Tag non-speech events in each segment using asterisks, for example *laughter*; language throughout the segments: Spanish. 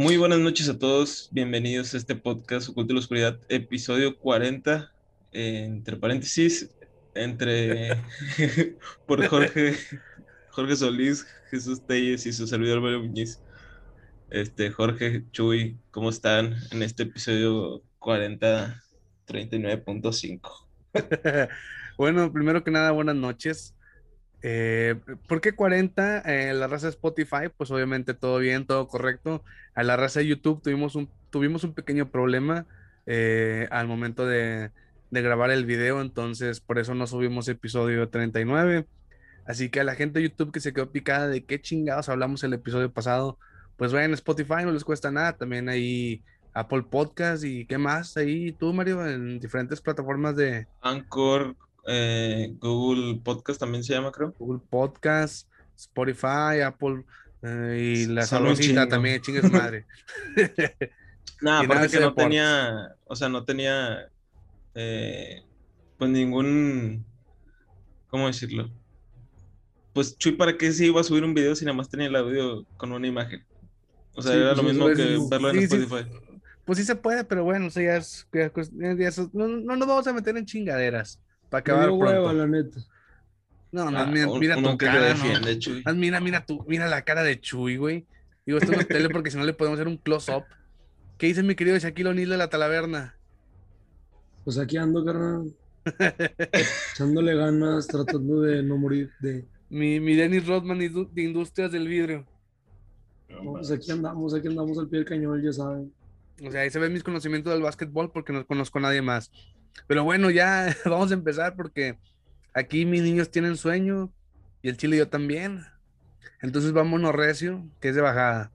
Muy buenas noches a todos, bienvenidos a este podcast Oculto de la Oscuridad, episodio 40, eh, entre paréntesis, entre *laughs* por Jorge, Jorge Solís, Jesús Telles y su servidor Mario Muñiz. Este, Jorge, Chuy, ¿cómo están en este episodio 40, 39.5? *laughs* bueno, primero que nada, buenas noches. Eh, ¿Por qué 40? Eh, la raza Spotify, pues obviamente todo bien, todo correcto. A la raza de YouTube tuvimos un, tuvimos un pequeño problema eh, al momento de, de, grabar el video, entonces por eso no subimos episodio 39. Así que a la gente de YouTube que se quedó picada de qué chingados hablamos el episodio pasado, pues vayan a Spotify, no les cuesta nada. También ahí Apple Podcast y qué más ahí tú, Mario, en diferentes plataformas de Anchor, eh, Google Podcast también se llama, creo. Google Podcast, Spotify, Apple eh, y la saludcita también, chingue su madre. *laughs* nada, aparte que no tenía, o sea, no tenía eh, pues ningún, ¿cómo decirlo? Pues Chuy, ¿para qué se iba a subir un video si nada más tenía el audio con una imagen? O sea, era lo mismo que verlo en Spotify. Pues sí se puede, pero bueno, o sea, ya es, no, no nos vamos a meter en chingaderas. Para acabar pronto. Hueva, la neta. No, no, ah, mira, mira tu cara, defiende, no. Mira, mira tu, mira la cara de Chuy, güey. Digo, esto no es tele porque si no le podemos hacer un close-up. ¿Qué dice mi querido Shaquille O'Neal de la Talaverna? Pues aquí ando, carnal. *laughs* Echándole ganas, tratando de no morir de... Mi, mi Dennis Rodman de Industrias del Vidrio. pues aquí andamos, aquí andamos al pie del cañón, ya saben. O sea, ahí se ven mis conocimientos del básquetbol porque no conozco a nadie más. Pero bueno, ya *laughs* vamos a empezar porque aquí mis niños tienen sueño y el chile yo también. Entonces vámonos recio, que es de bajada.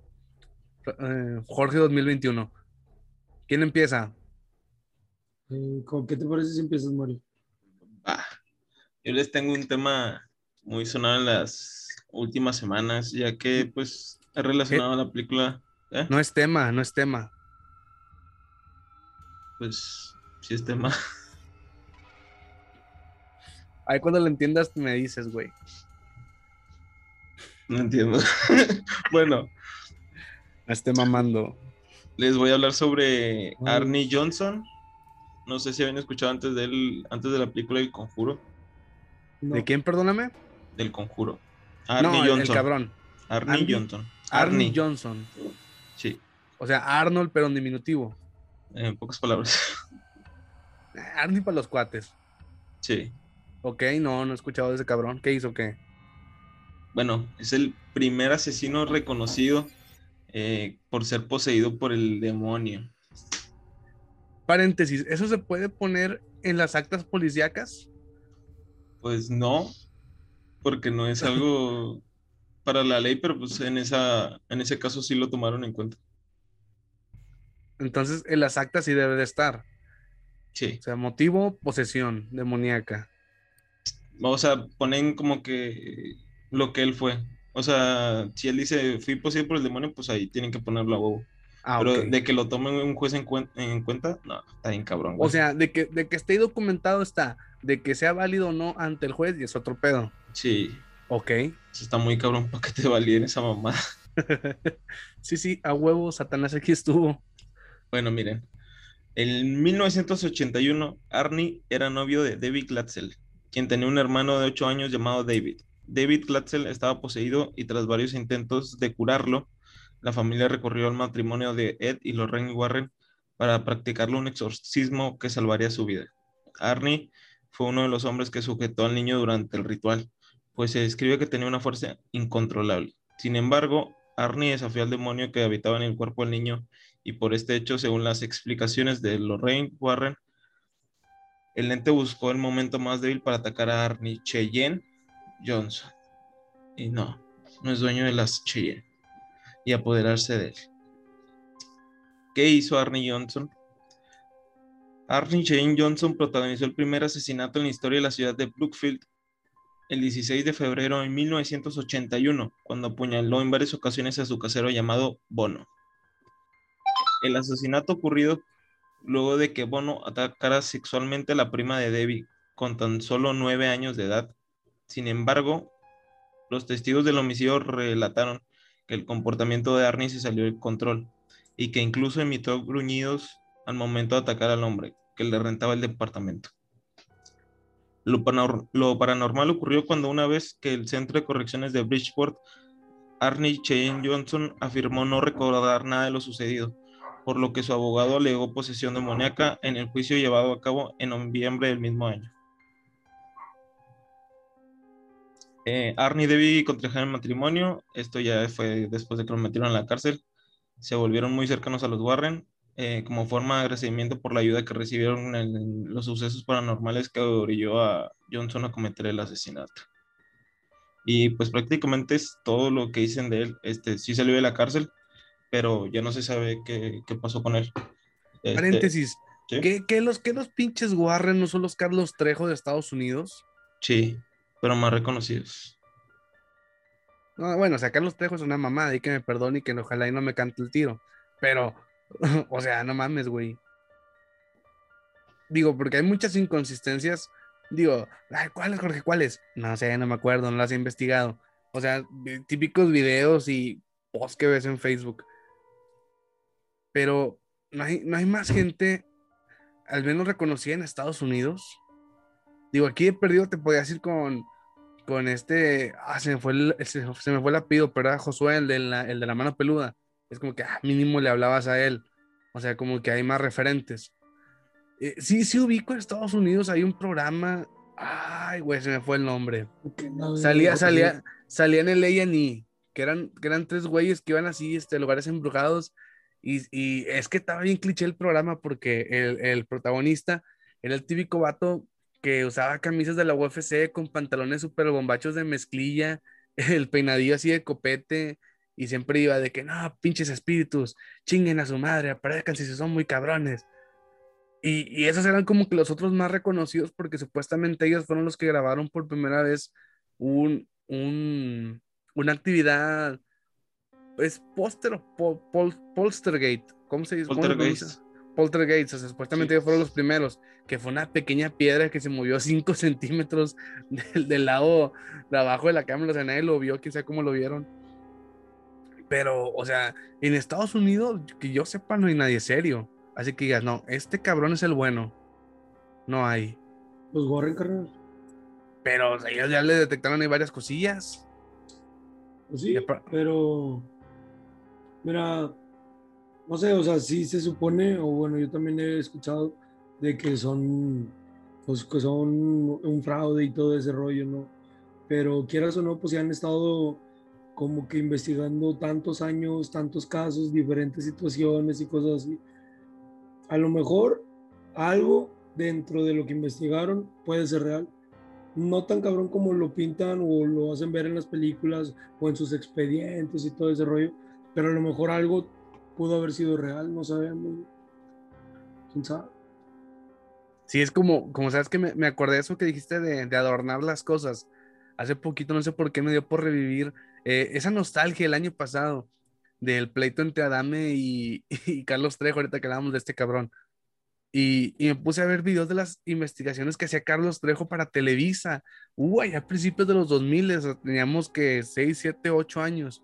Eh, Jorge 2021. ¿Quién empieza? Eh, ¿Con qué te parece si empiezas, Mario? yo les tengo un tema muy sonado en las últimas semanas, ya que pues es relacionado a la película. ¿eh? No es tema, no es tema. Pues si es tema. Ahí cuando lo entiendas me dices, güey. No entiendo. *laughs* bueno. Esté mamando. Les voy a hablar sobre Arnie Johnson. No sé si habían escuchado antes de él, antes de la película El Conjuro. ¿De quién, perdóname? Del Conjuro. Arnie Johnson. El cabrón. Arnie Johnson. Arnie Johnson. Sí. O sea, Arnold, pero en diminutivo. En pocas palabras. *laughs* Arnie para los cuates. Sí. Ok, no, no he escuchado de ese cabrón. ¿Qué hizo qué? Bueno, es el primer asesino reconocido eh, por ser poseído por el demonio. Paréntesis, ¿eso se puede poner en las actas policíacas? Pues no, porque no es algo *laughs* para la ley, pero pues en, esa, en ese caso sí lo tomaron en cuenta. Entonces, en las actas sí debe de estar. Sí. O sea, motivo, posesión demoníaca. O sea, ponen como que lo que él fue. O sea, si él dice fui poseído por el demonio, pues ahí tienen que ponerlo a huevo. Ah, Pero de que lo tome un juez en, cuenta, no, está bien cabrón. O sea, de que, de que esté documentado está, de que sea válido o no ante el juez y es otro pedo. Sí. Ok. está muy cabrón para que te validen esa mamada. *laughs* sí, sí, a huevo, Satanás aquí estuvo. Bueno, miren, en 1981, Arnie era novio de David Glatzel, quien tenía un hermano de 8 años llamado David. David Glatzel estaba poseído y tras varios intentos de curarlo, la familia recurrió al matrimonio de Ed y Lorraine Warren para practicarle un exorcismo que salvaría su vida. Arnie fue uno de los hombres que sujetó al niño durante el ritual, pues se describe que tenía una fuerza incontrolable. Sin embargo, Arnie desafió al demonio que habitaba en el cuerpo del niño y por este hecho, según las explicaciones de Lorraine Warren, el ente buscó el momento más débil para atacar a Arnie Cheyenne Johnson. Y no, no es dueño de las Cheyenne y apoderarse de él. ¿Qué hizo Arnie Johnson? Arnie Cheyenne Johnson protagonizó el primer asesinato en la historia de la ciudad de Brookfield el 16 de febrero de 1981, cuando apuñaló en varias ocasiones a su casero llamado Bono. El asesinato ocurrido luego de que Bono atacara sexualmente a la prima de Debbie con tan solo nueve años de edad. Sin embargo, los testigos del homicidio relataron que el comportamiento de Arnie se salió del control. y que incluso emitió gruñidos al momento de atacar al hombre que le rentaba el departamento. Lo, paranormal ocurrió cuando una vez que el centro de correcciones de Bridgeport, Arnie Cheyenne Johnson afirmó no recordar nada de lo sucedido, por lo que su abogado alegó posesión demoníaca en el juicio llevado a cabo en noviembre del mismo año. Eh, Arnie y Debbie contrajeron matrimonio, esto ya fue después de que lo metieron en la cárcel, se volvieron muy cercanos a los Warren eh, como forma de agradecimiento por la ayuda que recibieron en, los sucesos paranormales que orilló a Johnson a cometer el asesinato. Y pues prácticamente es todo lo que dicen de él. Este, sí salió de la cárcel, pero ya no se sabe qué, qué pasó con él. Este, Paréntesis. ¿qué, los, ¿Qué los pinches Warren no son los Carlos Trejo de Estados Unidos? Sí pero más reconocidos. No, bueno, o sea, Carlos Trejo es una mamada y que me perdone y que ojalá y no me cante el tiro. Pero, *laughs* o sea, no mames, güey. Digo, porque hay muchas inconsistencias. Digo, ay, ¿cuáles, Jorge? ¿Cuáles? No sé, no me acuerdo, no las he investigado. O sea, típicos videos y posts que ves en Facebook. Pero no hay, no hay más gente, al menos reconocida en Estados Unidos. Digo, aquí he perdido, te podía decir con con este, ah, se me fue el, se, me fue el pero era Josué, el de, la, el de la mano peluda. Es como que ah, mínimo le hablabas a él. O sea, como que hay más referentes. Eh, sí, sí ubico en Estados Unidos, hay un programa. Ay, güey, se me fue el nombre. salía, salía, salía en el A&E, que eran, que eran tres güeyes que iban así, este, lugares embrujados. Y, es que estaba bien cliché el programa porque el, el protagonista era el típico vato que usaba camisas de la UFC con pantalones super bombachos de mezclilla, *laughs* el peinadillo así de copete, y siempre iba de que no, pinches espíritus, chinguen a su madre, aparezcan si son muy cabrones. Y, y, esos eran como que los otros más reconocidos porque supuestamente ellos fueron los que grabaron por primera vez un, un una actividad, es póster polstergate, ¿cómo se dice? Poltergeist. Poltergeist, o sea, supuestamente ellos fueron los primeros, que fue una pequeña piedra que se movió 5 *laughs* centímetros del, lado de abajo de la cámara, o sea, nadie lo vio, quién sabe cómo lo vieron. Pero, o sea, en Estados Unidos, que yo sepa, no hay nadie serio. Así que digas, no, este cabrón es el bueno. No hay. Los Warren, carnal. Pero ellos ya le detectaron ahí varias cosillas. Pues sí, pero. Mira, no sé, o sea, sí se supone, o bueno, yo también he escuchado de que son, pues que son un fraude y todo ese rollo, ¿no? Pero quieras o no, pues se han estado como que investigando tantos años, tantos casos, diferentes situaciones y cosas así. A lo mejor algo dentro de lo que investigaron puede ser real. No tan cabrón como lo pintan o lo hacen ver en las películas o en sus expedientes y todo ese rollo, pero a lo mejor algo pudo haber sido real, no sabemos. ¿Quién sabe? Sí, es como, como sabes que me, me acordé de eso que dijiste de, de, adornar las cosas. Hace poquito, no sé por qué me dio por revivir eh, esa nostalgia el año pasado del pleito entre Adame y, *laughs* Carlos Trejo, ahorita que hablábamos de este cabrón. Y, y, me puse a ver videos de las investigaciones que hacía Carlos Trejo para Televisa. Uy, a principios de los 2000, teníamos que 6, 7, 8 años.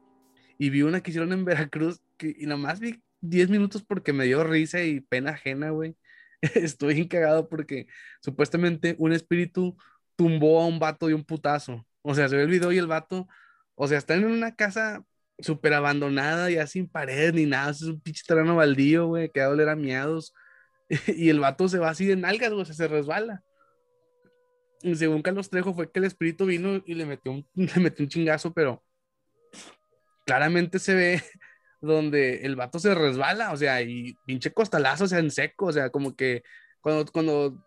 Y vi una que hicieron en Veracruz y nomás vi 10 minutos porque me dio risa y pena ajena, güey. *laughs* Estoy encagado porque supuestamente un espíritu tumbó a un vato de un putazo. O sea, se ve el video y el vato, o sea, están en una casa súper abandonada, ya sin pared ni nada, es un pinche terreno baldío, güey, que va a doler a miados. *laughs* y el vato se va así de nalgas, güey, se resbala. Y según Carlos Trejo fue que el espíritu vino y le metió *laughs* le metió un chingazo, pero claramente se ve *laughs* donde el vato se resbala, o sea, y pinche costalazo, o sea, en seco, o sea, como que cuando, cuando,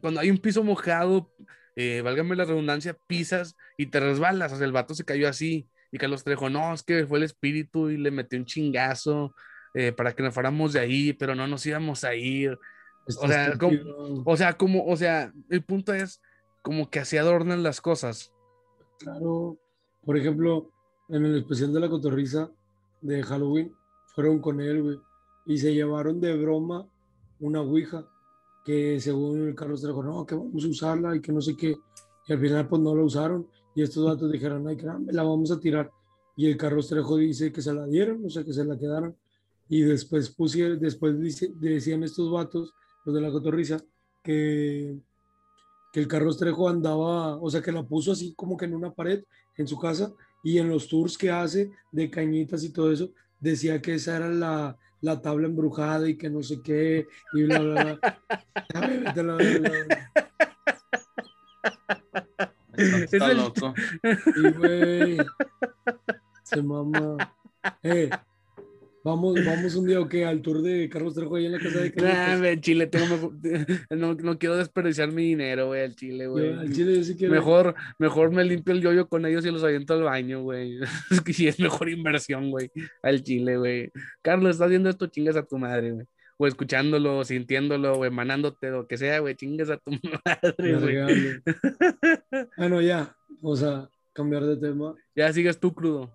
cuando hay un piso mojado, eh, válgame la redundancia, pisas y te resbalas, o sea, el vato se cayó así, y Carlos Trejo, no, es que fue el espíritu y le metió un chingazo eh, para que nos fuéramos de ahí, pero no nos íbamos a ir. o sea, como, o sea, como, o sea, el punto es como que así adornan las cosas. Claro, por ejemplo, en el especial de la cotorriza, de Halloween fueron con él, güey, y se llevaron de broma una ouija que según el Carlos dijo, no, que vamos a usarla y que no sé qué, y al final pues no la usaron, y estos datos dijeron, ay, caramba, la vamos a tirar, y el Carlos Trejo dice que se la dieron, o sea, que se la quedaron, Y después, pusieron, después decían estos vatos, los de la cotorriza, que, que el Carlos Trejo andaba, o sea, que la puso así como que en una pared en su casa y en los tours que hace de cañitas y todo eso, decía que esa era la, la tabla embrujada y que no sé qué, y bla, bla, bla. *laughs* Está loco. Y güey, se mama. Eh, Vamos, vamos un día o qué al tour de Carlos Trejo ahí en la casa de Carlos. Nah, Chile, tengo *laughs* no, no, quiero desperdiciar mi dinero, güey, al Chile, güey. Al Chile yo sí quiero. Mejor, mejor me limpio el yoyo con ellos y los aviento al baño, güey. *laughs* Es que sí es mejor inversión, güey, al Chile, güey. Carlos, estás haciendo esto, chingas a tu madre, güey. O escuchándolo, sintiéndolo, güey, emanándote, lo que sea, güey, chingas a tu *laughs* madre, güey. bueno, ya, vamos a cambiar de tema. Ya sigues tú crudo.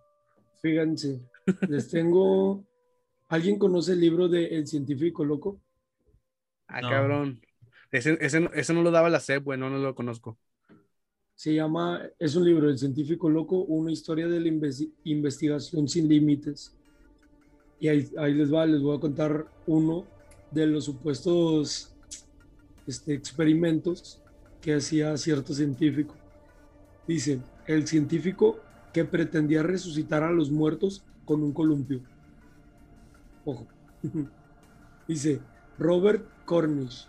Fíjense, les tengo ¿Alguien conoce el libro de El científico loco? Ah, cabrón. Ese, ese, no lo daba la SEP, güey, no, lo conozco. Se llama, es un libro, El científico loco, una historia de la investigación sin límites. Y ahí, ahí, les va, les voy a contar uno de los supuestos este, experimentos que hacía cierto científico. Dice, el científico que pretendía resucitar a los muertos con un columpio. Ojo. *laughs* Dice Robert Cornish,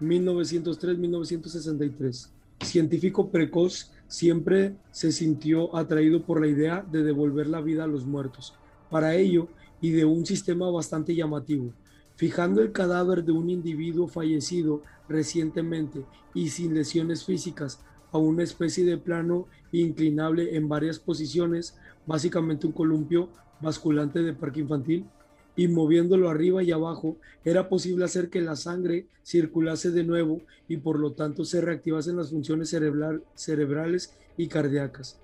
1903-1963. Científico precoz, siempre se sintió atraído por la idea de devolver la vida a los muertos. Para ello, y de un sistema bastante llamativo, fijando el cadáver de un individuo fallecido recientemente y sin lesiones físicas a una especie de plano inclinable en varias posiciones, básicamente un columpio basculante de parque infantil, y moviéndolo arriba y abajo, era posible hacer que la sangre circulase de nuevo y por lo tanto se reactivasen las funciones cerebrales y cardíacas.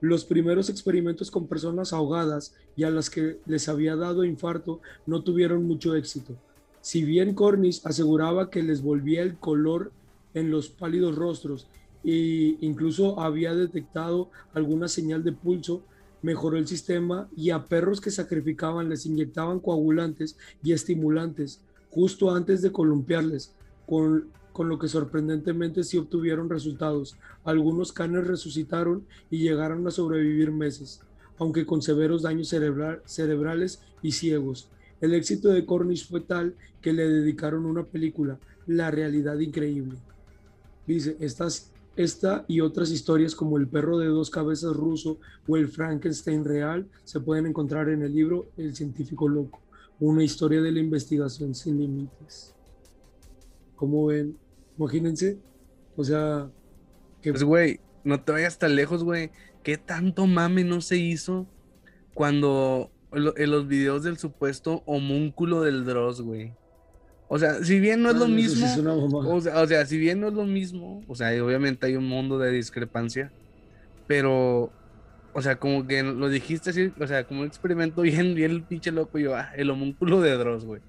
Los primeros experimentos con personas ahogadas y a las que les había dado infarto no tuvieron mucho éxito. Si bien Cornish aseguraba que les volvía el color en los pálidos rostros e incluso había detectado alguna señal de pulso, mejoró el sistema y a perros que sacrificaban les inyectaban coagulantes y estimulantes justo antes de columpiarles, con, con lo que sorprendentemente sí obtuvieron resultados. Algunos canes resucitaron y llegaron a sobrevivir meses, aunque con severos daños cerebrales y ciegos. El éxito de Cornish fue tal que le dedicaron una película, La realidad increíble. Dice, estas esta y otras historias como El perro de dos cabezas ruso o El Frankenstein real se pueden encontrar en el libro El científico loco, una historia de la investigación sin límites. ¿Cómo ven? Imagínense, o sea... Que... Pues güey, no te vayas tan lejos, güey. ¿Qué tanto mame no se hizo cuando en los videos del supuesto homúnculo del Dross, güey? O sea, si bien no es lo mismo, o, sea, si bien no es lo mismo, o sea, obviamente hay un mundo de discrepancia, pero, o sea, como que lo dijiste así, o sea, como un experimento *laughs* bien, bien el pinche loco, yo, ah, el homúnculo de Dross, güey,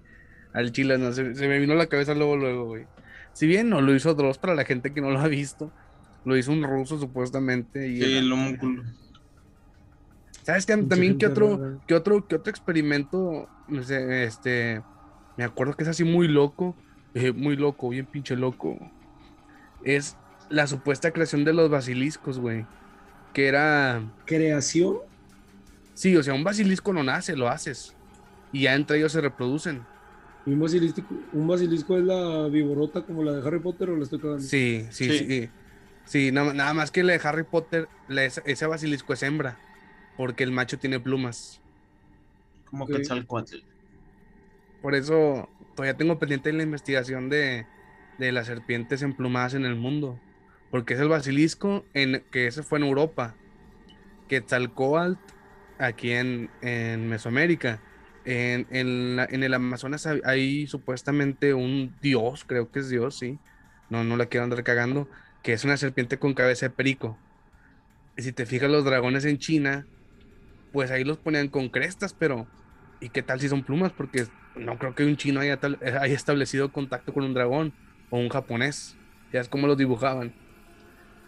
al chile, no, se, me vino a la cabeza luego, luego, güey. Si bien no lo hizo Dross para la gente que no lo ha visto, lo hizo un ruso supuestamente. Y sí, el homúnculo. ¿Sabes que también qué otro, qué otro, qué otro experimento, este me acuerdo que es así muy loco, eh, muy loco, bien pinche loco. Es la supuesta creación de los basiliscos, güey. Que era. ¿Creación? Sí, o sea, un basilisco no nace, lo haces. Y ya entre ellos se reproducen. ¿Un basilisco, un basilisco es la viborota como la de Harry Potter o la estoy cagando? Sí, sí, sí. Sí, nada, más que la de Harry Potter, ese basilisco es hembra. Porque el macho tiene plumas. Como okay. Quetzalcoatl. Por eso todavía tengo pendiente la investigación de, las serpientes emplumadas en el mundo. Porque es el basilisco en, que ese fue en Europa. Quetzalcoatl aquí en, en Mesoamérica. En, en, el Amazonas hay, supuestamente un dios, creo que es dios, sí. No, no la quiero andar cagando. Que es una serpiente con cabeza de perico. Y si te fijas, los dragones en China, pues ahí los ponían con crestas, pero ¿y qué tal si son plumas? Porque no creo que un chino haya, haya establecido contacto con un dragón o un japonés. Ya es como los dibujaban.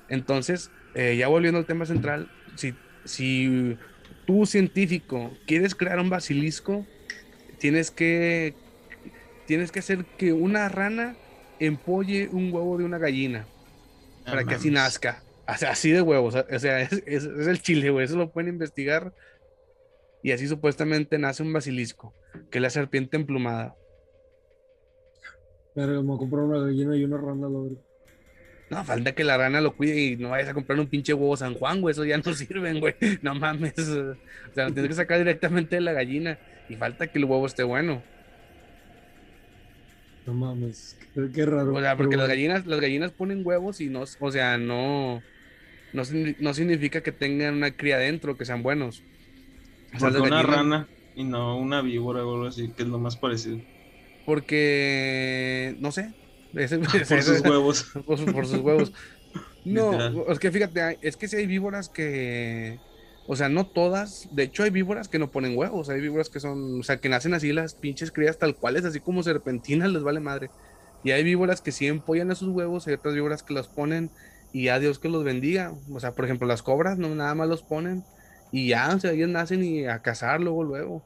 Entonces, eh, ya volviendo al tema central, si, si tú científico quieres crear un basilisco, tienes que tienes que hacer que una rana empolle un huevo de una gallina para que así nazca. así de huevos. O sea, es, el chile, güey. Eso lo pueden investigar. Y así supuestamente nace un basilisco, que es la serpiente emplumada. Pero como comprar una gallina y una rana, lo No, falta que la rana lo cuide y no vayas a comprar un pinche huevo San Juan, güey. Eso ya no *laughs* sirven, güey. No mames. O sea, lo tienes que sacar directamente de la gallina. Y falta que el huevo esté bueno. No mames, qué, raro. O sea, porque las gallinas, las gallinas ponen huevos y no, o sea, no, no, significa que tengan una cría dentro, que sean buenos. Sea, una rana y no una víbora o algo así, que es lo más parecido. Porque, no sé. *laughs* por, sus *laughs* huevos. por, sus huevos. No, es que fíjate, es que si hay víboras que o sea, no todas. De hecho, hay víboras que no ponen huevos. Hay víboras que son, o sea, que nacen así las pinches crías tal cuales, así como serpentinas, les vale madre. Y hay víboras que sí empollan a sus huevos. Hay otras víboras que los ponen y a Dios que los bendiga. O sea, por ejemplo, las cobras no nada más los ponen y ya, o sea, ellos nacen y a cazar luego, luego.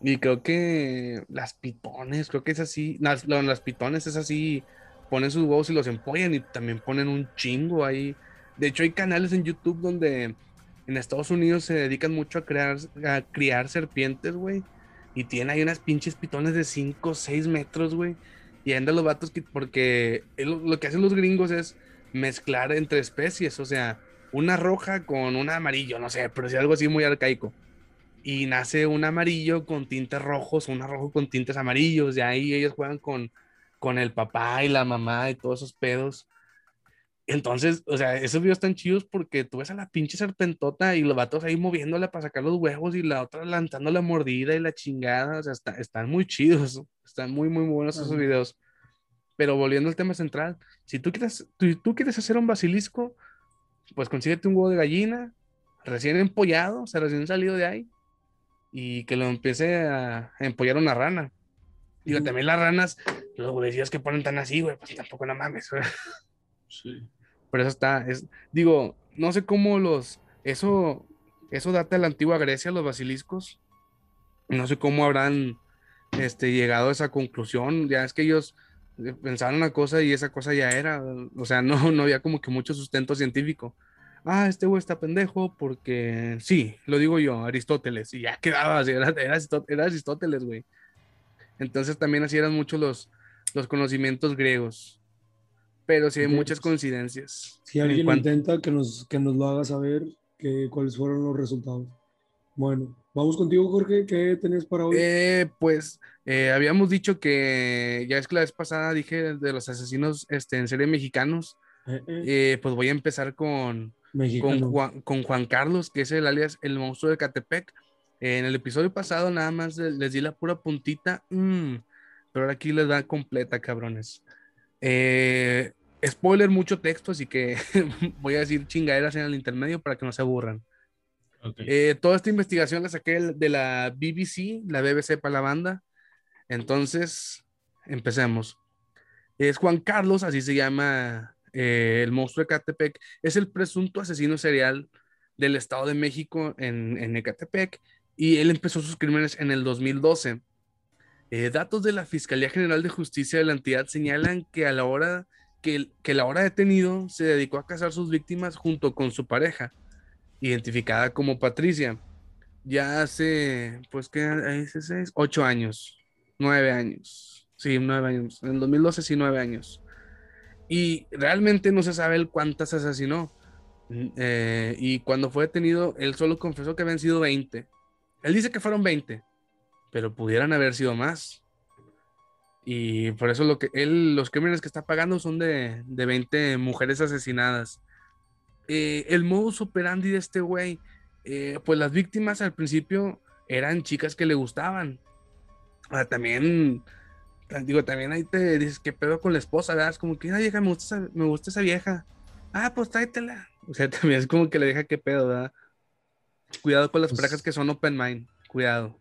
Y creo que las pitones, creo que es así. Las, las pitones es así. Ponen sus huevos y los empollan y también ponen un chingo ahí. De hecho, hay canales en YouTube donde en Estados Unidos se dedican mucho a, crear, a criar serpientes, güey. Y tienen ahí unas pinches pitones de 5 o 6 metros, güey. Y andan los vatos que, porque lo que hacen los gringos es mezclar entre especies, o sea, una roja con un amarillo, no sé, pero es algo así muy arcaico. Y nace un amarillo con tintes rojos, un rojo con tintes amarillos, y ahí ellos juegan con, con el papá y la mamá y todos esos pedos. Entonces, o sea, esos videos están chidos porque tú ves a la pinche serpentota y los vatos ahí moviéndola para sacar los huevos y la otra lanzando la mordida y la chingada. O sea, están muy chidos. Están muy, muy buenos esos videos. Pero volviendo al tema central, si tú quieres, tú, quieres hacer un basilisco, pues consíguete un huevo de gallina recién empollado, o sea, recién salido de ahí, y que lo empiece a, empollar una rana. Digo, también las ranas, los huevecillos que ponen tan así, güey, pues tampoco no mames. Sí. Pero eso está, es, digo, no sé cómo los, eso, eso data de la antigua Grecia, los basiliscos. No sé cómo habrán este, llegado a esa conclusión. Ya es que ellos pensaban una cosa y esa cosa ya era. O sea, *laughs* no, no había como que mucho sustento científico. Ah, este güey está pendejo porque sí, lo digo yo, Aristóteles. Y ya quedaba, era, era, Aristóteles, güey. Entonces también así eran muchos los, los conocimientos griegos pero sí hay muchas coincidencias. Si alguien intenta que nos, que nos lo haga saber que, cuáles fueron los resultados. Bueno, vamos contigo, Jorge. ¿Qué tenés para hoy? Eh, pues eh, habíamos dicho que ya es que la vez pasada dije de los asesinos este, en serie mexicanos. Eh, pues voy a empezar con, con Juan, con, Juan, Carlos, que es el alias El Monstruo de Catepec. en el episodio pasado nada más les, di la pura puntita, mm, pero ahora aquí les da completa, cabrones. Eh, spoiler, mucho texto, así que *laughs* voy a decir chingaderas en el intermedio para que no se aburran. Eh, toda esta investigación la saqué de la BBC, la BBC para la banda. Entonces, empecemos. Es Juan Carlos, así se llama eh, el monstruo de Ecatepec. Es el presunto asesino serial del Estado de México en, en Ecatepec y él empezó sus crímenes en el 2012. Eh, datos de la Fiscalía General de Justicia de la entidad señalan que a la hora que, que la hora detenido se dedicó a cazar sus víctimas junto con su pareja, identificada como Patricia, ya hace, pues, ¿qué? Seis, ocho años, nueve años, sí, nueve años, en el 2012 sí, nueve años. Y realmente no se sabe el cuántas asesinó. Mm, eh, y cuando fue detenido, él solo confesó que habían sido 20. Él dice que fueron 20, pero pudieran haber sido más. Y por eso lo que él, los crímenes que está pagando son de, de 20 mujeres asesinadas. Eh, el modus operandi de este güey, eh, pues las víctimas al principio eran chicas que le gustaban. también, digo, también ahí te dices, ¿qué pedo con la esposa? ¿verdad? Es como que, vieja, me gusta, esa, me gusta esa vieja. Ah, pues tráetela. O sea, *laughs* también es como que le deja qué pedo, ¿verdad? Cuidado con las pues parejas que son open mind, cuidado.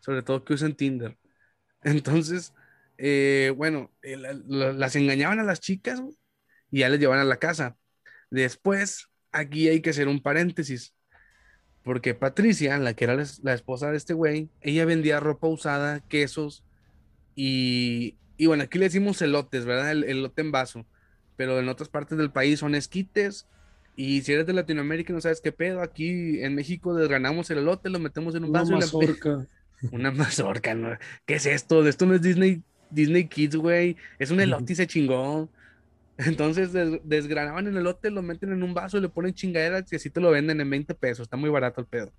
Sobre todo que usen Tinder. *laughs* Entonces, eh, bueno, eh, las engañaban a las chicas y ya les llevaban a la casa. Después, aquí hay que hacer un paréntesis. Porque Patricia, la que era la esposa de este güey, ella vendía ropa usada, quesos y, y bueno, aquí le decimos elotes, ¿verdad? El elote en vaso. Pero en otras partes del país son esquites. Y si eres de Latinoamérica y no sabes qué pedo, aquí en México desgranamos el elote, lo metemos en un vaso. Una mazorca. *laughs* Una mazorca, ¿no? ¿Qué es esto? Esto no es Disney, Disney Kids, güey. Es un *laughs* elote y se chingó. Entonces desgranaban el elote, lo meten en un vaso, le ponen chingaderas y así te lo venden en 20 pesos. Está muy barato el pedo.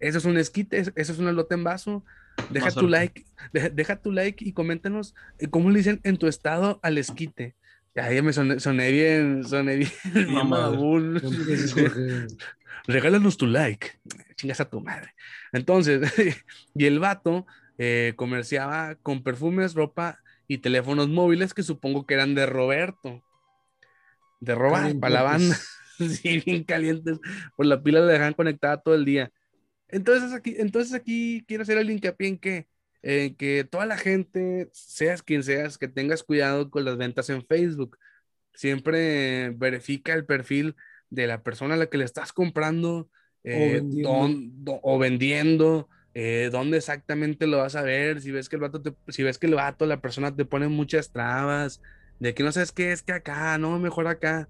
Eso es un esquite, eso es un elote en vaso. Deja tu like, deja, tu like y coméntanos eh, cómo le dicen en tu estado al esquite. Ya, me soné, bien, soné bien, *laughs* *laughs* Regálanos tu like. Chingas a tu madre. Entonces, *laughs* y el vato eh, comerciaba con perfumes, ropa y teléfonos móviles que supongo que eran de Roberto. De robar para la banda. *laughs* sí, bien calientes. Por la pila le dejan conectada todo el día. Entonces aquí, entonces aquí quiero hacer el hincapié en que, en que toda la gente, seas quien seas, que tengas cuidado con las ventas en Facebook. Siempre verifica el perfil de la persona a la que le estás comprando o eh, o vendiendo eh, dónde exactamente lo vas a ver, si ves que el vato, si ves que el vato, la persona te pone muchas trabas, de que no sabes qué es que acá, no, mejor acá,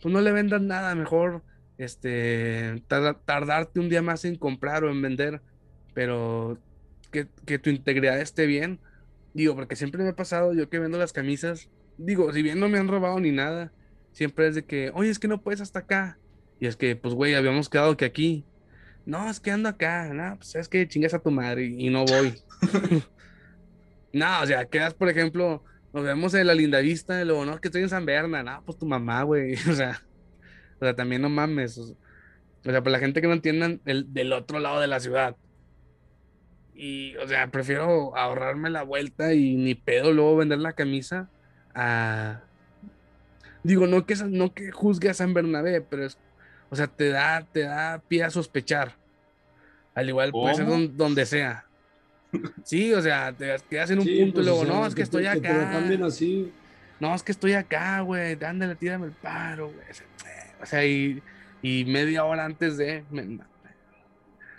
pues no le vendas nada, mejor este, tardarte un día más en comprar o en vender, pero que, que tu integridad esté bien. Digo, porque siempre me ha pasado, yo que vendo las camisas, digo, si bien no me han robado ni nada, siempre es de que, oye, es que no puedes hasta acá. Y es que, pues, güey, habíamos quedado que aquí no, es que ando acá, no, pues es que chingas a tu madre y, no voy. *laughs* no, o sea, quedas, por ejemplo, nos vemos en la linda vista y luego, no, que estoy en San Berna, no, pues tu mamá, güey, *laughs* o sea, o sea, también no mames, o, sea, para la gente que no entiendan, el, del otro lado de la ciudad. Y, o sea, prefiero ahorrarme la vuelta y ni pedo luego vender la camisa a... Digo, no que, no que juzgue a San Bernabé, pero es o sea, te da, te da pie a sospechar. Al igual puede ser donde, sea. *laughs* Sí, o sea, te quedas en un punto y pues, luego, no, es que, estoy acá. así. No, es que estoy acá, güey. Ándale, tírame el paro, güey. O sea, y, y media hora antes de.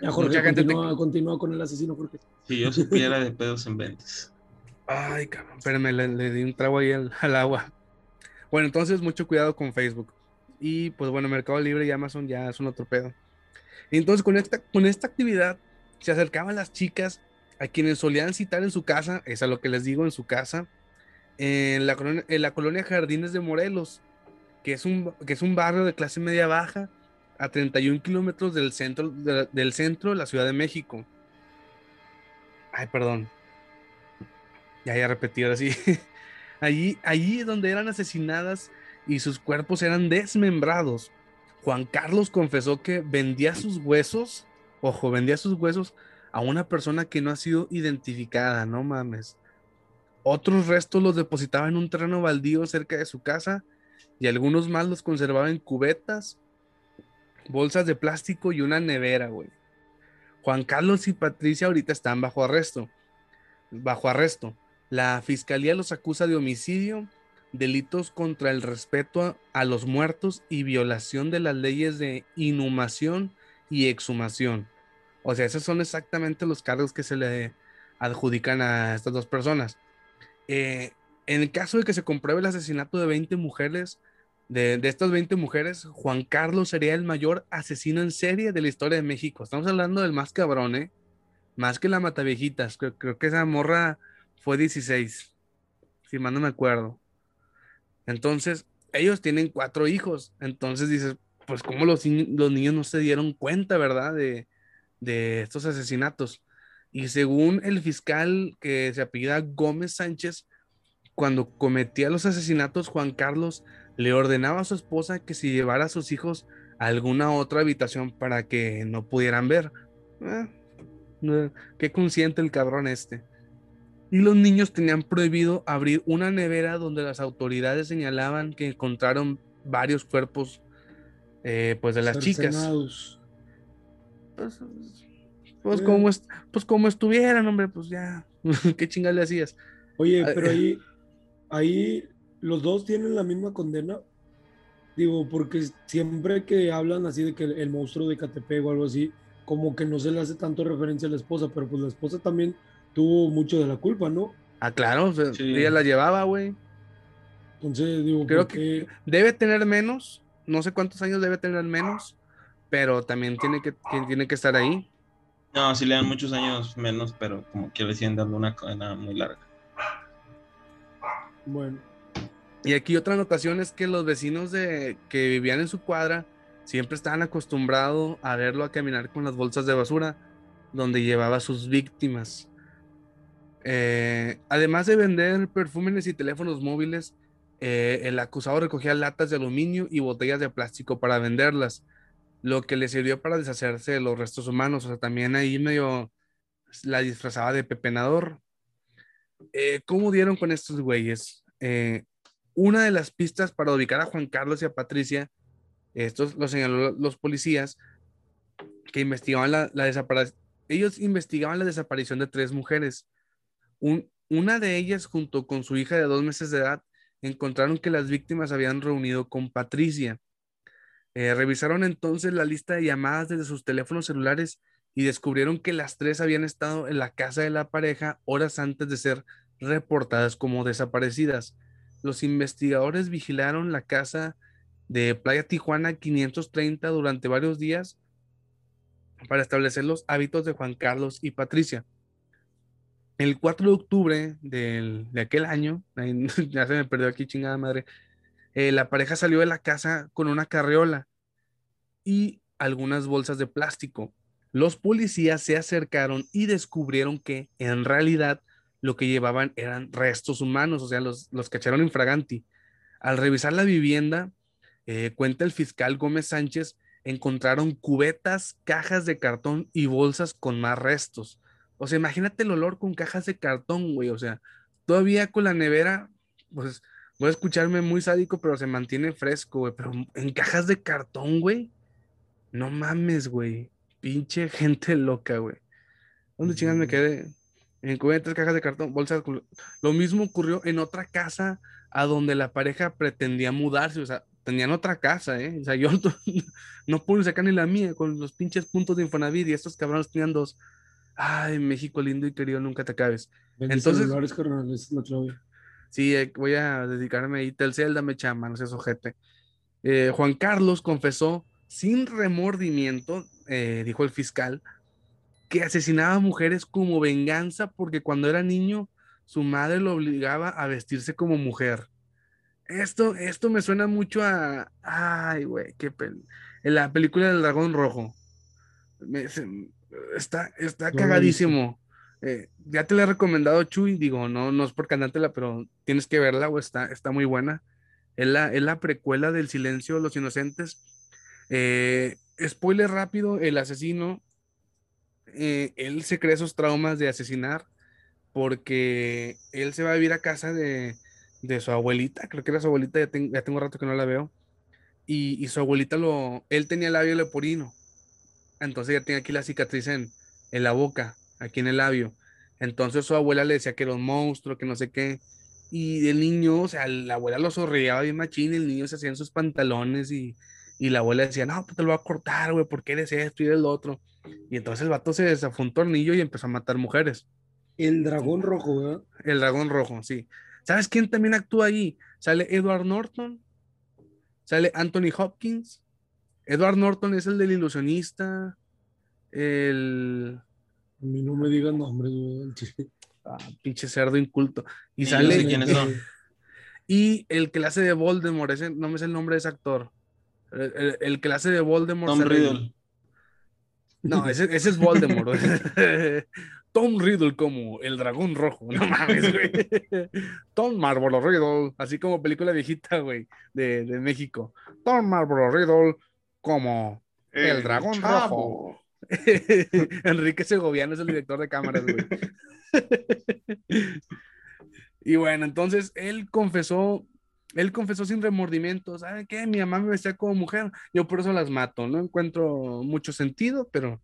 ya, Jorge, continúa, continúa, con el asesino, Jorge. Si yo supiera de pedos en ventas. Ay, cabrón, espérame, le, di un trago ahí al, al agua. Bueno, entonces, mucho cuidado con Facebook. Y pues bueno, Mercado Libre y Amazon ya es un otro pedo. Entonces con esta, con esta actividad se acercaban las chicas a quienes solían citar en su casa, es a lo que les digo, en su casa, en la, colonia, en la colonia Jardines de Morelos, que es, un, que es un barrio de clase media baja a 31 kilómetros del centro de, del centro de la Ciudad de México. Ay, perdón. Ya, ya repetí ahora sí. *laughs* allí, allí donde eran asesinadas y sus cuerpos eran desmembrados. Juan Carlos confesó que vendía sus huesos, ojo, vendía sus huesos a una persona que no ha sido identificada, no mames. Otros restos los depositaba en un terreno baldío cerca de su casa y algunos más los conservaba en cubetas, bolsas de plástico y una nevera, güey. Juan Carlos y Patricia ahorita están bajo arresto. Bajo arresto. La fiscalía los acusa de homicidio, delitos contra el respeto a, los muertos y violación de las leyes de inhumación y exhumación. O sea, esos son exactamente los cargos que se le adjudican a estas dos personas. Eh, en el caso de que se compruebe el asesinato de 20 mujeres, de, estas 20 mujeres, Juan Carlos sería el mayor asesino en serie de la historia de México. Estamos hablando del más cabrón, ¿eh? Más que la Mataviejitas. Creo, creo que esa morra fue 16, si mal no me acuerdo. Entonces, ellos tienen cuatro hijos. Entonces dices, pues cómo los, los niños no se dieron cuenta, ¿verdad? De, estos asesinatos. Y según el fiscal que se apellida Gómez Sánchez, cuando cometía los asesinatos, Juan Carlos le ordenaba a su esposa que se llevara a sus hijos a alguna otra habitación para que no pudieran ver. Eh, qué consciente el cabrón este y los niños tenían prohibido abrir una nevera donde las autoridades señalaban que encontraron varios cuerpos eh, pues de las chicas. Pues, pues, como, pues como estuvieran, hombre, pues ya, *laughs* qué chingas le hacías. Oye, pero ahí, ahí los dos tienen la misma condena. Digo, porque siempre que hablan así de que el, monstruo de Catepec o algo así, como que no se le hace tanto referencia a la esposa, pero pues la esposa también tuvo mucho de la culpa, ¿no? Ah, claro, ella la llevaba, güey. Entonces, digo, creo que debe tener menos, no sé cuántos años debe tener menos, pero también tiene que, tiene que estar ahí. No, sí le dan muchos años menos, pero como que le siguen dando una cadena muy larga. Bueno. Y aquí otra anotación es que los vecinos de, que vivían en su cuadra siempre estaban acostumbrados a verlo a caminar con las bolsas de basura donde llevaba a sus víctimas. Eh, además de vender perfumes y teléfonos móviles, eh, el acusado recogía latas de aluminio y botellas de plástico para venderlas, lo que le sirvió para deshacerse de los restos humanos. O sea, también ahí medio la disfrazaba de pepenador. Eh, ¿Cómo dieron con estos güeyes? una de las pistas para ubicar a Juan Carlos y a Patricia estos lo señaló los policías que investigaban la, desaparición. Ellos investigaban la desaparición de tres mujeres. Una de ellas, junto con su hija de dos meses de edad, encontraron que las víctimas habían reunido con Patricia. Eh, revisaron entonces la lista de llamadas desde sus teléfonos celulares y descubrieron que las tres habían estado en la casa de la pareja horas antes de ser reportadas como desaparecidas. Los investigadores vigilaron la casa de Playa Tijuana 530 durante varios días para establecer los hábitos de Juan Carlos y Patricia. El 4 de octubre de aquel año, *laughs* ya se me perdió aquí chingada madre, eh, la pareja salió de la casa con una carriola y algunas bolsas de plástico. Los policías se acercaron y descubrieron que en realidad lo que llevaban eran restos humanos, o sea, los, los cacharon infraganti. Al revisar la vivienda, eh, cuenta el fiscal Gómez Sánchez, encontraron cubetas, cajas de cartón y bolsas con más restos. O sea, imagínate el olor con cajas de cartón, güey. O sea, todavía con la nevera, pues voy a escucharme muy sádico, pero se mantiene fresco, güey. Pero en cajas de cartón, güey. No mames, güey. Pinche *laughs* gente loca, güey. ¿Dónde chingas me quedé? En cubetas, cajas de cartón, bolsas. Lo mismo ocurrió en otra casa a donde la pareja pretendía mudarse. O sea, tenían otra casa, ¿eh? O sea, yo *laughs* no, pude sacar ni la mía con los pinches puntos de Infonavit y estos cabrones tenían dos. Ay, México lindo y querido, nunca te acabes. Entonces, sí, eh, voy a dedicarme ahí. Telcel, dame chama, no seas ojete. Eh, Juan Carlos confesó sin remordimiento, eh, dijo el fiscal, que asesinaba a mujeres como venganza porque cuando era niño su madre lo obligaba a vestirse como mujer. Esto, esto me suena mucho a. Ay, güey, qué En la película del dragón rojo. Está está cagadísimo. Eh, ya te la he recomendado, Chuy. Digo, no, no es por cantártela, pero tienes que verla, güey. Está, está muy buena. Es la, es la precuela del Silencio de los Inocentes. Eh, spoiler rápido: el asesino. Eh, él se crea esos traumas de asesinar porque él se va a vivir a casa de, de su abuelita, creo que era su abuelita, ya, tengo, ya tengo rato que no la veo, y, su abuelita lo, él tenía labio leporino, entonces ya tenía aquí la cicatriz en, en la boca, aquí en el labio, entonces su abuela le decía que era un monstruo, que no sé qué, y el niño, o sea, la abuela lo sonreía bien machín, el niño se hacía en sus pantalones y, y la abuela decía, no, pues te lo voy a cortar, güey, ¿por qué eres esto y el otro? Y entonces el vato se desafó un tornillo y empezó a matar mujeres. El dragón rojo, ¿verdad? El dragón rojo, sí. ¿Sabes quién también actúa ahí? Sale Edward Norton, sale Anthony Hopkins. Edward Norton es el del ilusionista, el... A mí no me digan nombres, *laughs* ah, pinche cerdo inculto. Y sale... Y el que le hace de Voldemort, ese, no me sé el nombre de ese actor. El, que le hace de Voldemort. Tom Riddle. No, ese, ese es Voldemort. *laughs* Tom Riddle como el dragón rojo, no mames, güey. Tom Marlboro Riddle, así como película viejita, güey, de, México. Tom Marlboro Riddle como el, dragón rojo. *laughs* Enrique Segoviano es el director de cámaras, güey. *laughs* y bueno, entonces él confesó, él confesó sin remordimiento, ¿sabe qué? Mi mamá me vestía como mujer, yo por eso las mato, no encuentro mucho sentido, pero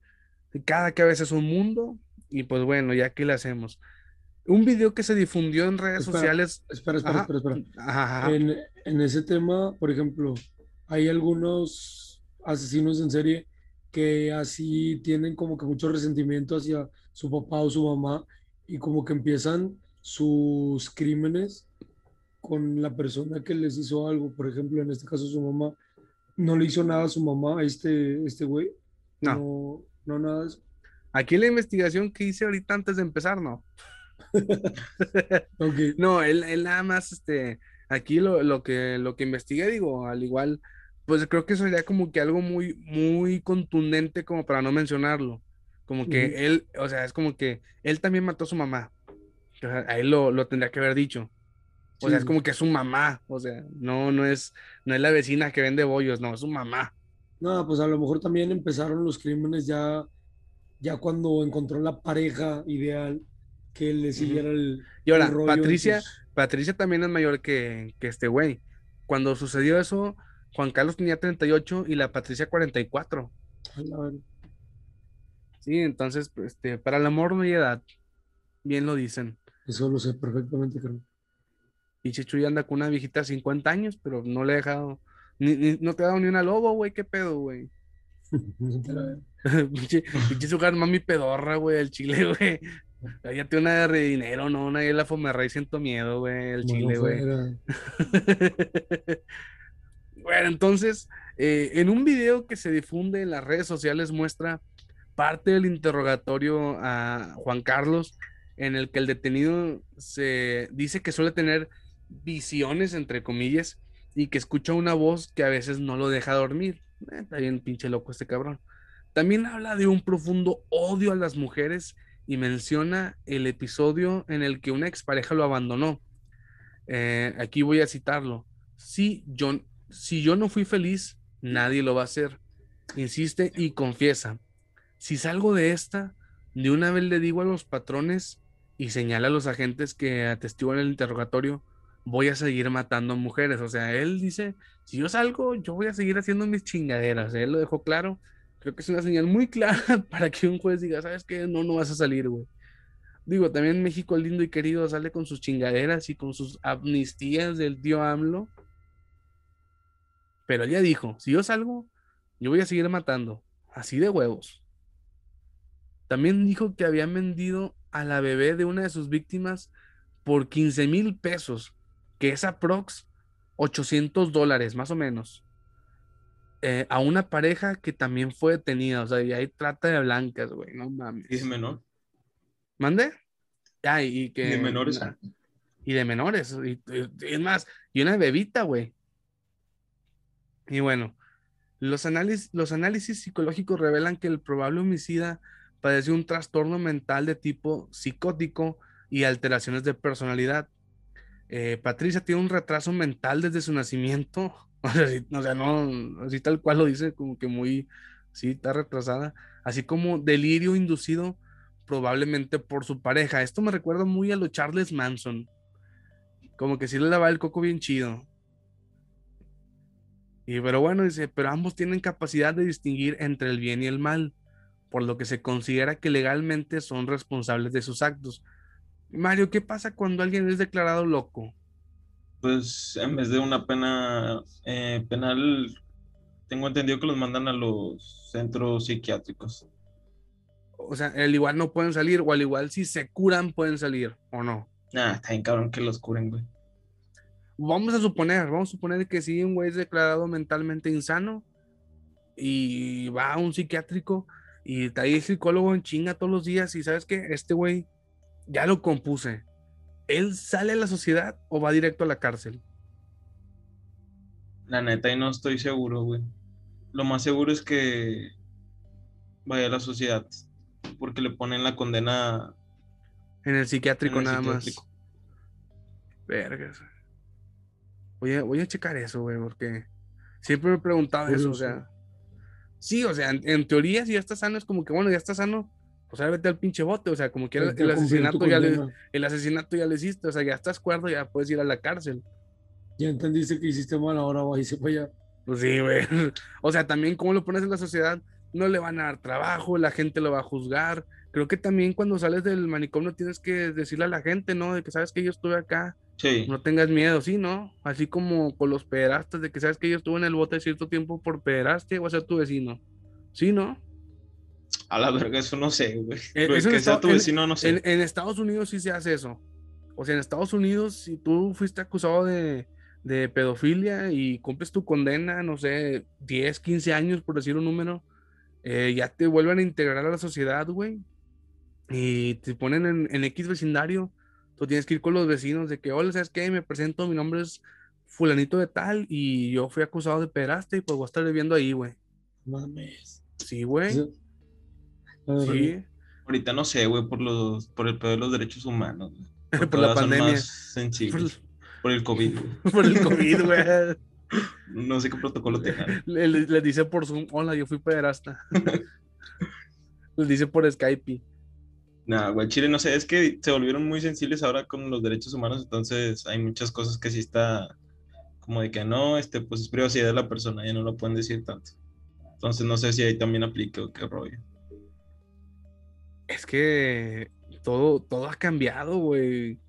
cada cabeza es un mundo y pues bueno, ya aquí le hacemos. Un video que se difundió en redes sociales. Espera, espera, espera, espera. En, en, ese tema, por ejemplo, hay algunos asesinos en serie que así tienen como que mucho resentimiento hacia su papá o su mamá y como que empiezan sus crímenes con la persona que les hizo algo. Por ejemplo, en este caso su mamá no le hizo nada a su mamá, a este, este güey. No. no. nada de eso. Aquí la investigación que hice ahorita antes de empezar, no. *laughs* No, él, él, nada más, este, aquí lo, lo, que, lo que investigué, digo, al igual, pues creo que sería como que algo muy, muy contundente como para no mencionarlo. Como que él, o sea, es como que él también mató a su mamá. O sea, a él lo, lo tendría que haber dicho. O sea, es como que es su mamá, o sea, no, no es, no es la vecina que vende bollos, no, es su mamá. No, pues a lo mejor también empezaron los crímenes ya, ya cuando encontró la pareja ideal que le siguiera el. Y ahora, Patricia, Patricia también es mayor que, que este güey. Cuando sucedió eso, Juan Carlos tenía 38 y la Patricia 44. Sí, entonces, este, para el amor no hay edad. Bien lo dicen. Eso lo sé perfectamente, creo. Y Chichuy anda con una viejita de 50 años, pero no le he dejado. Ni, no te ha dado ni una lobo, güey. ¿Qué pedo, güey? *laughs* *laughs* pinche, pinche su mami pedorra, güey, el chile, *laughs* güey. Ya tiene una de dinero, ¿no? Una de la Fomerra y siento miedo, güey, el chile, güey. Bueno, entonces, eh, en un video que se difunde en las redes sociales muestra parte del interrogatorio a Juan Carlos, en el que el detenido se dice que suele tener visiones, entre comillas, y que escucha una voz que a veces no lo deja dormir. Eh, está bien pinche loco este cabrón. También habla de un profundo odio a las mujeres y menciona el episodio en el que una expareja lo abandonó. Eh, aquí voy a citarlo. Si yo, si yo no fui feliz, nadie lo va a hacer. Insiste y confiesa. Si salgo de esta, de una vez le digo a los patrones y señala a los agentes que atestiguan el interrogatorio voy a seguir matando mujeres. O sea, él dice, si yo salgo, yo voy a seguir haciendo mis chingaderas. Él lo dejó claro. Creo que es una señal muy clara *laughs* para que un juez diga, ¿sabes qué? No, no vas a salir, güey. Digo, también México lindo y querido sale con sus chingaderas y con sus amnistías del tío AMLO. Pero él ya dijo, si yo salgo, yo voy a seguir matando. Así de huevos. También dijo que habían vendido a la bebé de una de sus víctimas por 15 mil pesos que es aprox 800 dólares, más o menos, eh, a una pareja que también fue detenida. O sea, y ahí trata de blancas, güey, no mames. ¿Y de menor? ¿Mande? Ah, y que. de menores. Y de menores. Y, es más, y una bebita, güey. Y bueno, los análisis, los análisis psicológicos revelan que el probable homicida padece un trastorno mental de tipo psicótico y alteraciones de personalidad. Eh, Patricia tiene un retraso mental desde su nacimiento. *laughs* O sea, no, así tal cual lo dice, como que muy, sí, está retrasada. Así como delirio inducido probablemente por su pareja. Esto me recuerda muy a lo Charles Manson. Como que sí le daba el coco bien chido. Y pero bueno, dice, pero ambos tienen capacidad de distinguir entre el bien y el mal, por lo que se considera que legalmente son responsables de sus actos. Mario, ¿qué pasa cuando alguien es declarado loco? Pues en vez de una pena eh, penal, tengo entendido que los mandan a los centros psiquiátricos. O sea, al igual no pueden salir, o al igual si se curan pueden salir, ¿o no? Ah, está bien cabrón que los curen, güey. Vamos a suponer, vamos a suponer que si un güey es declarado mentalmente insano y va a un psiquiátrico y está ahí el psicólogo en chinga todos los días y sabes que este güey ya lo compuse. ¿Él sale a la sociedad o va directo a la cárcel? La neta, y no estoy seguro, güey. Lo más seguro es que vaya a la sociedad, porque le ponen la condena en el psiquiátrico nada más. Vergas. Voy a, voy a checar eso, güey, porque siempre me he preguntado eso, o sea. Sí, o sea, en, en, teoría, si ya está sano, es como que, bueno, ya está sano, o sea, vete al pinche bote, o sea, como que el, asesinato ya le, el asesinato ya le hiciste, o sea, ya estás cuerdo, ya puedes ir a la cárcel. Ya entendiste que hiciste mal, ahora va y se fue allá. Pues sí, güey. *laughs* O sea, también cómo lo pones en la sociedad, no le van a dar trabajo, la gente lo va a juzgar. Creo que también cuando sales del manicomio tienes que decirle a la gente, ¿no? De que sabes que yo estuve acá. Sí. No tengas miedo, sí, ¿no? Así como con los pederastas, de que sabes que yo estuve en el bote cierto tiempo por pederastia, voy a ser tu vecino. Sí, ¿no? A la verga, eso no sé, güey. Que eso en sea Estados- tu vecino, no sé. En, en Estados Unidos sí se hace eso. O sea, en Estados Unidos, si tú fuiste acusado de, de pedofilia y cumples tu condena, no sé, 10, 15 años, por decir un número, eh, ya te vuelven a integrar a la sociedad, güey. Y te ponen en, en X vecindario. Tú tienes que ir con los vecinos de que, hola, ¿sabes qué? Me presento, mi nombre es fulanito de tal y yo fui acusado de pederasta y pues voy a estar viviendo ahí, güey. Mames. Sí, güey. Sí. Ahorita no sé, güey, por los, por el pedo de los derechos humanos, güey. *laughs* Por la pandemia. *laughs* Por el COVID, güey. *laughs* Por el COVID, güey. No sé qué protocolo tengan. Le, le- le dice por Zoom, hola, yo fui pederasta. le dice por Skype. Nah, güey, Chile, no sé, es que se volvieron muy sensibles ahora con los derechos humanos, entonces hay muchas cosas que sí está como de que no, este, pues es privacidad de la persona, ya no lo pueden decir tanto. Entonces no sé si ahí también aplica o qué rollo. Es que todo, todo ha cambiado, güey.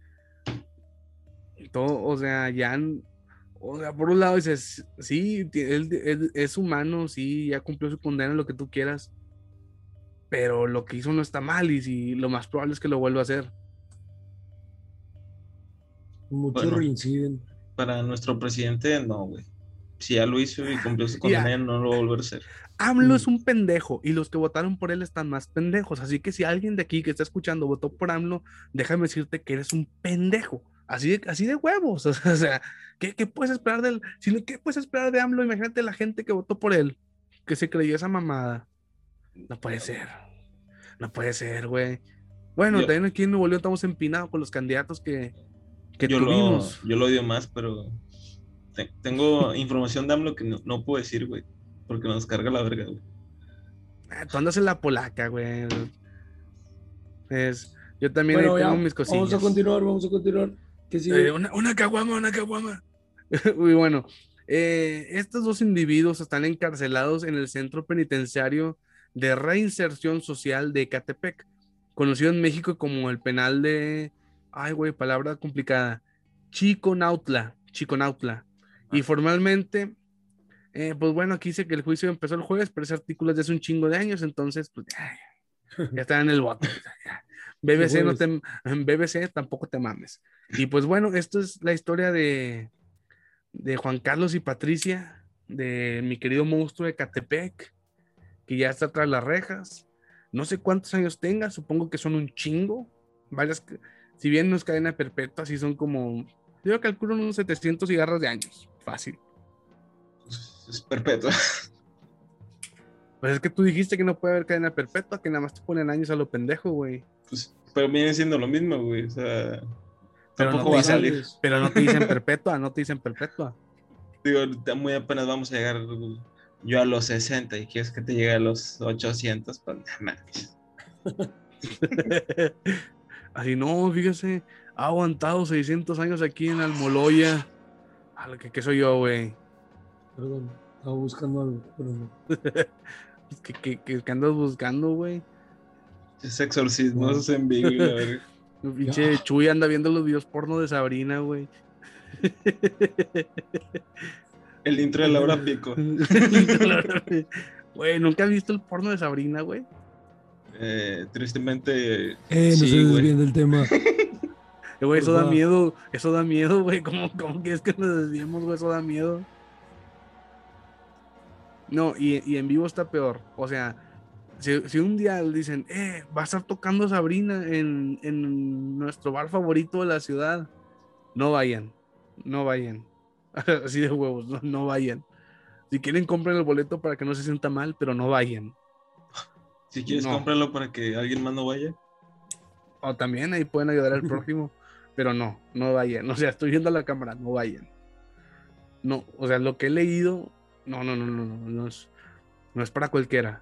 Todo, o sea, ya, o sea, por un lado dices, sí, él es humano, sí, ya cumplió su condena, lo que tú quieras, pero lo que hizo no está mal y si lo más probable es que lo vuelva a hacer. Muchos Bueno. reinciden. Para nuestro presidente, no, güey. Si ya lo hizo y cumplió su *laughs* condena, no lo va a volver a hacer. AMLO Mm. es un pendejo y los que votaron por él están más pendejos. Así que si alguien de aquí que está escuchando votó por AMLO, déjame decirte que eres un pendejo. Así de, así de huevos. *laughs* O sea, ¿qué, qué puedes esperar del, ¿qué puedes esperar de AMLO? Imagínate la gente que votó por él, que se creyó esa mamada. No puede ser. No puede ser, güey. Bueno, Yo- también aquí en Nuevo León estamos empinados con los candidatos que, que Yo lo, tuvimos. yo lo odio más, pero te- tengo *laughs* información de AMLO que no, no puedo decir, güey. Porque nos carga la verga, güey. Ah, Tú andas en la polaca, güey. Es, yo también ahí Bueno, ya, tengo mis cosillas. vamos a continuar, vamos a continuar. ¿Qué sigue? Eh, una, una caguama, una caguama. *laughs* Muy bueno. eh, estos dos individuos están encarcelados en el centro penitenciario de reinserción social de Ecatepec, conocido en México como el penal de. Ay, güey, palabra complicada. Chiconautla. Chiconautla. Y formalmente, eh, pues bueno, aquí dice que el juicio empezó el jueves, pero ese artículo es de hace un chingo de años, entonces, pues ya, ya *laughs* están en el bote. BBC, no te, BBC tampoco te mames. Y pues bueno, esto es la historia de, de Juan Carlos y Patricia, de mi querido monstruo de Catepec, que ya está tras las rejas. No sé cuántos años tenga, supongo que son un chingo. Varias, si bien no es cadena perpetua, sí son como, yo calculo unos 700 cigarros de años. Fácil. Es, perpetuo. *laughs* Pues es que tú dijiste que no puede haber cadena perpetua, que nada más te ponen años a lo pendejo, güey. Pues, pero viene siendo lo mismo, güey. O sea, Pero tampoco no va a salir. Pero no te dicen perpetua, no te dicen perpetua. Digo, muy apenas vamos a llegar yo a los 60 y quieres que te llegue a los 800, pues no mames. *laughs* Así, no, fíjese, ha aguantado 600 años aquí en Almoloya. A lo que, que soy yo, güey. Perdón, estaba buscando algo, pero no. *laughs* ¿Qué, qué, qué- qué andas buscando, güey? Es exorcismo, eso es en vivo y la verga. El Pinche Chuy anda viendo los videos porno de Sabrina, güey. *laughs* El intro de *laughs* Laura Pico. Güey, ¿nunca has visto el porno de Sabrina, güey? Eh, tristemente, Eh, no sí, güey. desvíen del tema. Eh, Güey, eso Pues da va. miedo, eso da miedo, güey. ¿Cómo, cómo quieres que nos desviemos, güey? Eso da miedo. No, y, y en vivo está peor. O sea, si, si un día dicen, eh, va a estar tocando Sabrina en, en nuestro bar favorito de la ciudad, no vayan, no vayan. *laughs* Así de huevos, no, no vayan. Si quieren, compren el boleto para que no se sienta mal, pero no vayan. Si quieres, No. cómpralo para que alguien más no vaya. O también ahí pueden ayudar al *laughs* prójimo, pero no, no vayan. O sea, estoy viendo a la cámara, no vayan. No, o sea, lo que he leído, no, no, no, no, no, no es, no es para cualquiera.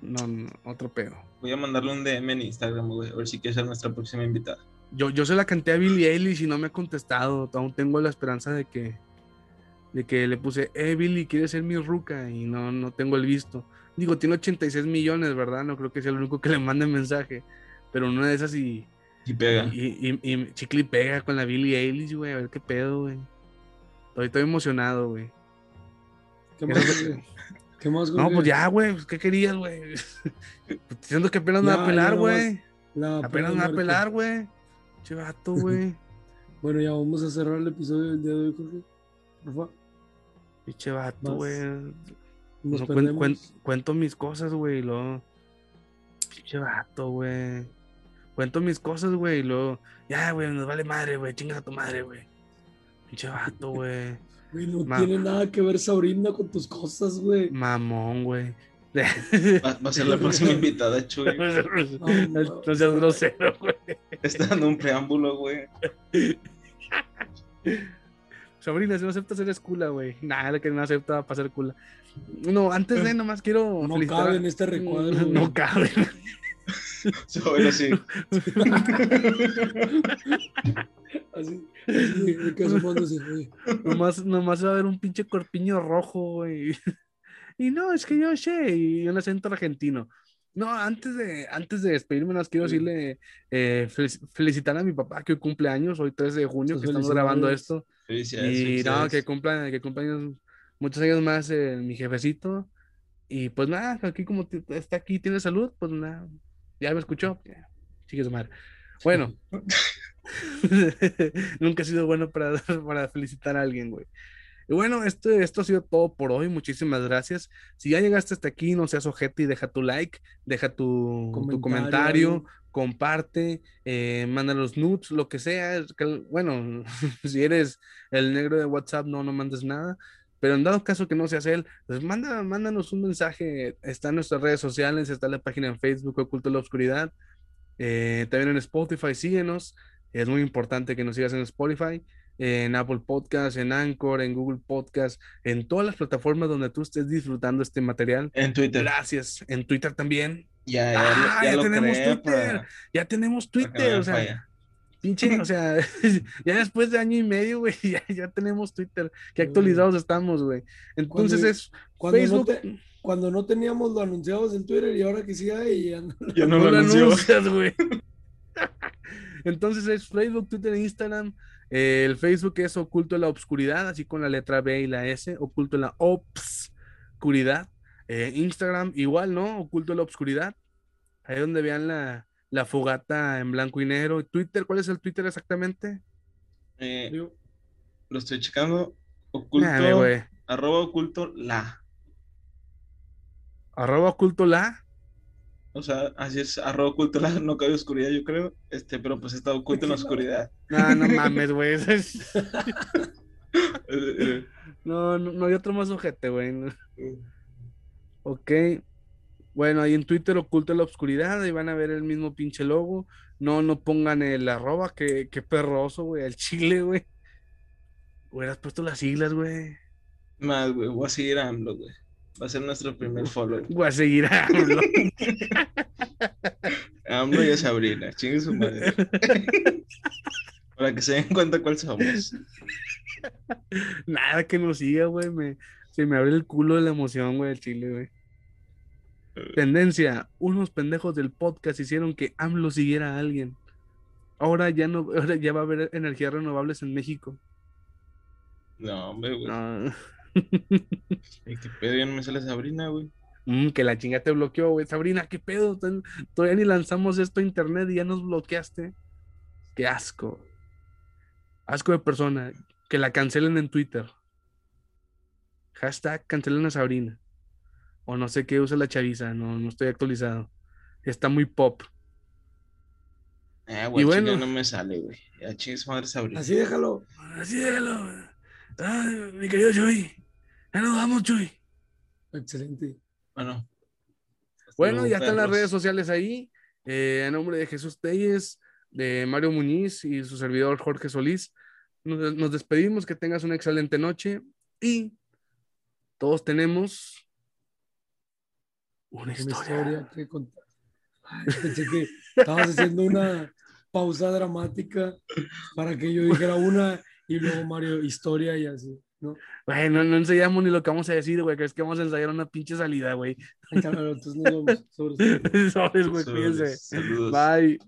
No, no, otro pedo. Voy a mandarle un DM en Instagram, güey, a ver si quiere ser nuestra próxima invitada. Yo, yo se la canté a Billie Eilish y no me ha contestado. Aún tengo la esperanza de que, de que le puse, eh, Billie, ¿quieres ser mi ruca? Y no, no tengo el visto. Digo, tiene 86 millones, ¿verdad? No creo que sea el único que le mande mensaje. Pero una de esas y, Y pega. Y, y, y Chicle pega con la Billie Eilish, güey, a ver qué pedo, güey. Estoy, estoy emocionado, güey. ¿Qué más? *laughs* ¿Qué más, No, pues ya, güey. Pues, ¿Qué querías, güey? *laughs* Diciendo que apenas me va a pelar, güey. Apenas me va a pelar, güey. Che vato, güey. *laughs* bueno, ya vamos a cerrar el episodio del día de hoy, Jorge. Por favor. Pinche vato, güey. Cuento mis cosas, güey, y luego. Pinche vato, güey. Cuento mis cosas, güey, y luego. Ya, güey, nos vale madre, güey. Chingas a tu madre, güey. Pinche vato, *laughs* güey. Güey, no tiene nada que ver Sabrina con tus cosas, güey. Mamón, güey. Va, a ser la próxima invitada, Chuy. No, no seas grosero, güey. Está dando un preámbulo, güey. Sabrina, si no aceptas, eres cula, güey. Nada, que no acepta para ser cula. No, antes de nomás quiero. No cabe en este recuadro. *laughs* No, cabe. Sobre sí. *laughs* así, así, que asomándose, güey. Nomás, nomás va a haber un pinche corpiño rojo, güey. Y no, es que yo sé, y un acento argentino. No, antes de, antes de despedirme, nos quiero decirle, eh, felicitar a mi papá que hoy cumple años, hoy 3 de junio, que estamos grabando esto. y no, que cumpla, que cumpla muchos años más eh, mi jefecito. Y pues nada, aquí como está aquí, tiene salud, pues nada, ya me escuchó. Sigue su madre. Bueno, *laughs* nunca ha sido bueno para, *laughs* para felicitar a alguien, güey. Y bueno, esto, esto ha sido todo por hoy. Muchísimas gracias. Si ya llegaste hasta aquí, no seas ojete y deja tu like, deja tu comentario, comparte, eh, manda los nudes, lo que sea. Bueno, *laughs* si eres el negro de WhatsApp, no, no mandes nada. Pero en dado caso que no seas él, pues manda, mándanos un mensaje. Está en nuestras redes sociales, está en la página en Facebook, Oculto la Oscuridad. Eh, también en Spotify, síguenos. Es muy importante que nos sigas en Spotify en Apple Podcast, en Anchor, en Google Podcast, en todas las plataformas donde tú estés disfrutando este material. En Twitter. Gracias. En Twitter también. Ya, ya, ah, ya, tenemos Twitter. Ya tenemos Twitter. O sea, pinche, o sea, *laughs* ya después de año y medio, güey, *laughs* ya, tenemos Twitter. Qué actualizados estamos, güey. Entonces es cuando Facebook. No cuando no teníamos lo anunciamos en Twitter y ahora que sí hay, ya no, ya no, lo, anuncias, güey. *laughs* Entonces es Facebook, Twitter, Instagram el Facebook es Oculto en la Obscuridad, así con la letra B y la S, Oculto en la Obscuridad. Eh, Instagram igual, ¿no? Oculto en la Obscuridad. Ahí donde vean la, la fogata en blanco y negro. Twitter, ¿cuál es el Twitter exactamente? Eh, lo estoy checando. Oculto. arroba oculto la. Arroba oculto la. O sea, así es, arroba oculto la, *laughs* no cabe oscuridad, yo creo. Este, pero pues está oculto en la oscuridad. No, no mames, güey. *laughs* no, no, no hay otro más ojete, güey. Ok. Bueno, ahí en Twitter oculto en la oscuridad, ahí van a ver el mismo pinche logo. No, no pongan el arroba, que, que perroso, güey, el chile, güey. Hubieras puesto las siglas, güey. Más, güey, voy a seguir a AMLO, güey. Va a ser nuestro primer follow. Voy a seguir a AMLO. *laughs* AMLO y Sabrina, chingue su madre. *laughs* Para que se den cuenta cuál somos. Nada que nos siga, güey. Me, se me abre el culo de la emoción, güey, el chile, güey. Tendencia, unos pendejos del podcast hicieron que AMLO siguiera a alguien. Ahora ya no, ahora ya va a haber energías renovables en México. No, hombre, güey. No. *laughs* ¿Qué pedo? Ya no me sale Sabrina, güey. Mm, que la chinga te bloqueó, güey. Sabrina, ¿qué pedo? Todavía ni lanzamos esto a internet y ya nos bloqueaste. Qué asco. Asco de persona. Que la cancelen en Twitter. Hashtag cancelen a Sabrina. O no sé qué usa la chaviza. No, no estoy actualizado. Está muy pop. Eh, güey, y bueno, no me sale, güey. Ya chingues madre Sabrina. Así déjalo. Así déjalo. Ay, mi querido Joey. Ya nos vamos, Chuy. Excelente. Bueno. Bueno, ya están las redes sociales ahí. Eh, en nombre de Jesús Telles, de Mario Muñiz y su servidor Jorge Solís, nos, despedimos. Que tengas una excelente noche y todos tenemos una historia, que contar. pensé que estabas haciendo una pausa dramática para que yo dijera una y luego Mario historia y así. ¿no? Güey, no, no ensayamos ni lo que vamos a decir, güey, que es que vamos a ensayar una pinche salida, güey. entonces nos vemos. Sobres, güey, cuídense. Bye.